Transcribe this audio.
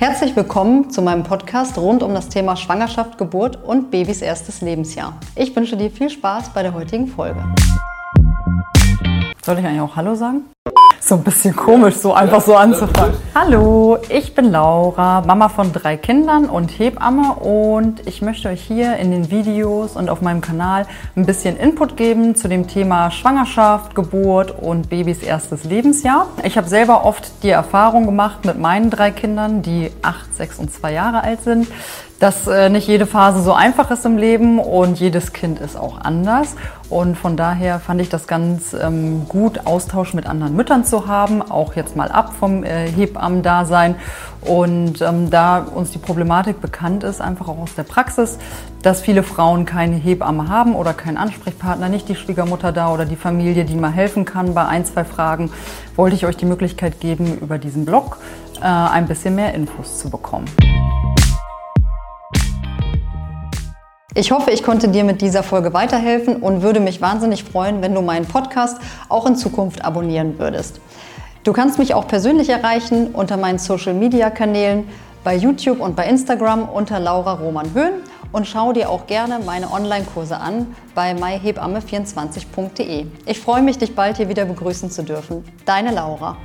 Herzlich willkommen zu meinem Podcast rund um das Thema Schwangerschaft, Geburt und Babys erstes Lebensjahr. Ich wünsche dir viel Spaß bei der heutigen Folge. Soll ich eigentlich auch Hallo sagen? So ein bisschen komisch, so einfach so anzufangen. Hallo, ich bin Laura, Mama von drei Kindern und Hebamme und ich möchte euch hier in den Videos und auf meinem Kanal ein bisschen Input geben zu dem Thema Schwangerschaft, Geburt und Babys erstes Lebensjahr. Ich habe selber oft die Erfahrung gemacht mit meinen drei Kindern, die acht, sechs und zwei Jahre alt sind, dass äh, nicht jede Phase so einfach ist im Leben und jedes Kind ist auch anders. Und von daher fand ich das ganz ähm, gut, Austausch mit anderen Müttern zu haben, auch jetzt mal ab vom äh, Hebammen-Dasein. Und ähm, da uns die Problematik bekannt ist, einfach auch aus der Praxis, dass viele Frauen keine Hebamme haben oder keinen Ansprechpartner, nicht die Schwiegermutter da oder die Familie, die mal helfen kann bei ein, zwei Fragen, wollte ich euch die Möglichkeit geben, über diesen Blog äh, ein bisschen mehr Infos zu bekommen. Ich hoffe, ich konnte dir mit dieser Folge weiterhelfen und würde mich wahnsinnig freuen, wenn du meinen Podcast auch in Zukunft abonnieren würdest. Du kannst mich auch persönlich erreichen unter meinen Social-Media-Kanälen bei YouTube und bei Instagram unter Laura Roman Höhn und schau dir auch gerne meine Online-Kurse an bei myhebamme24.de. Ich freue mich, dich bald hier wieder begrüßen zu dürfen. Deine Laura.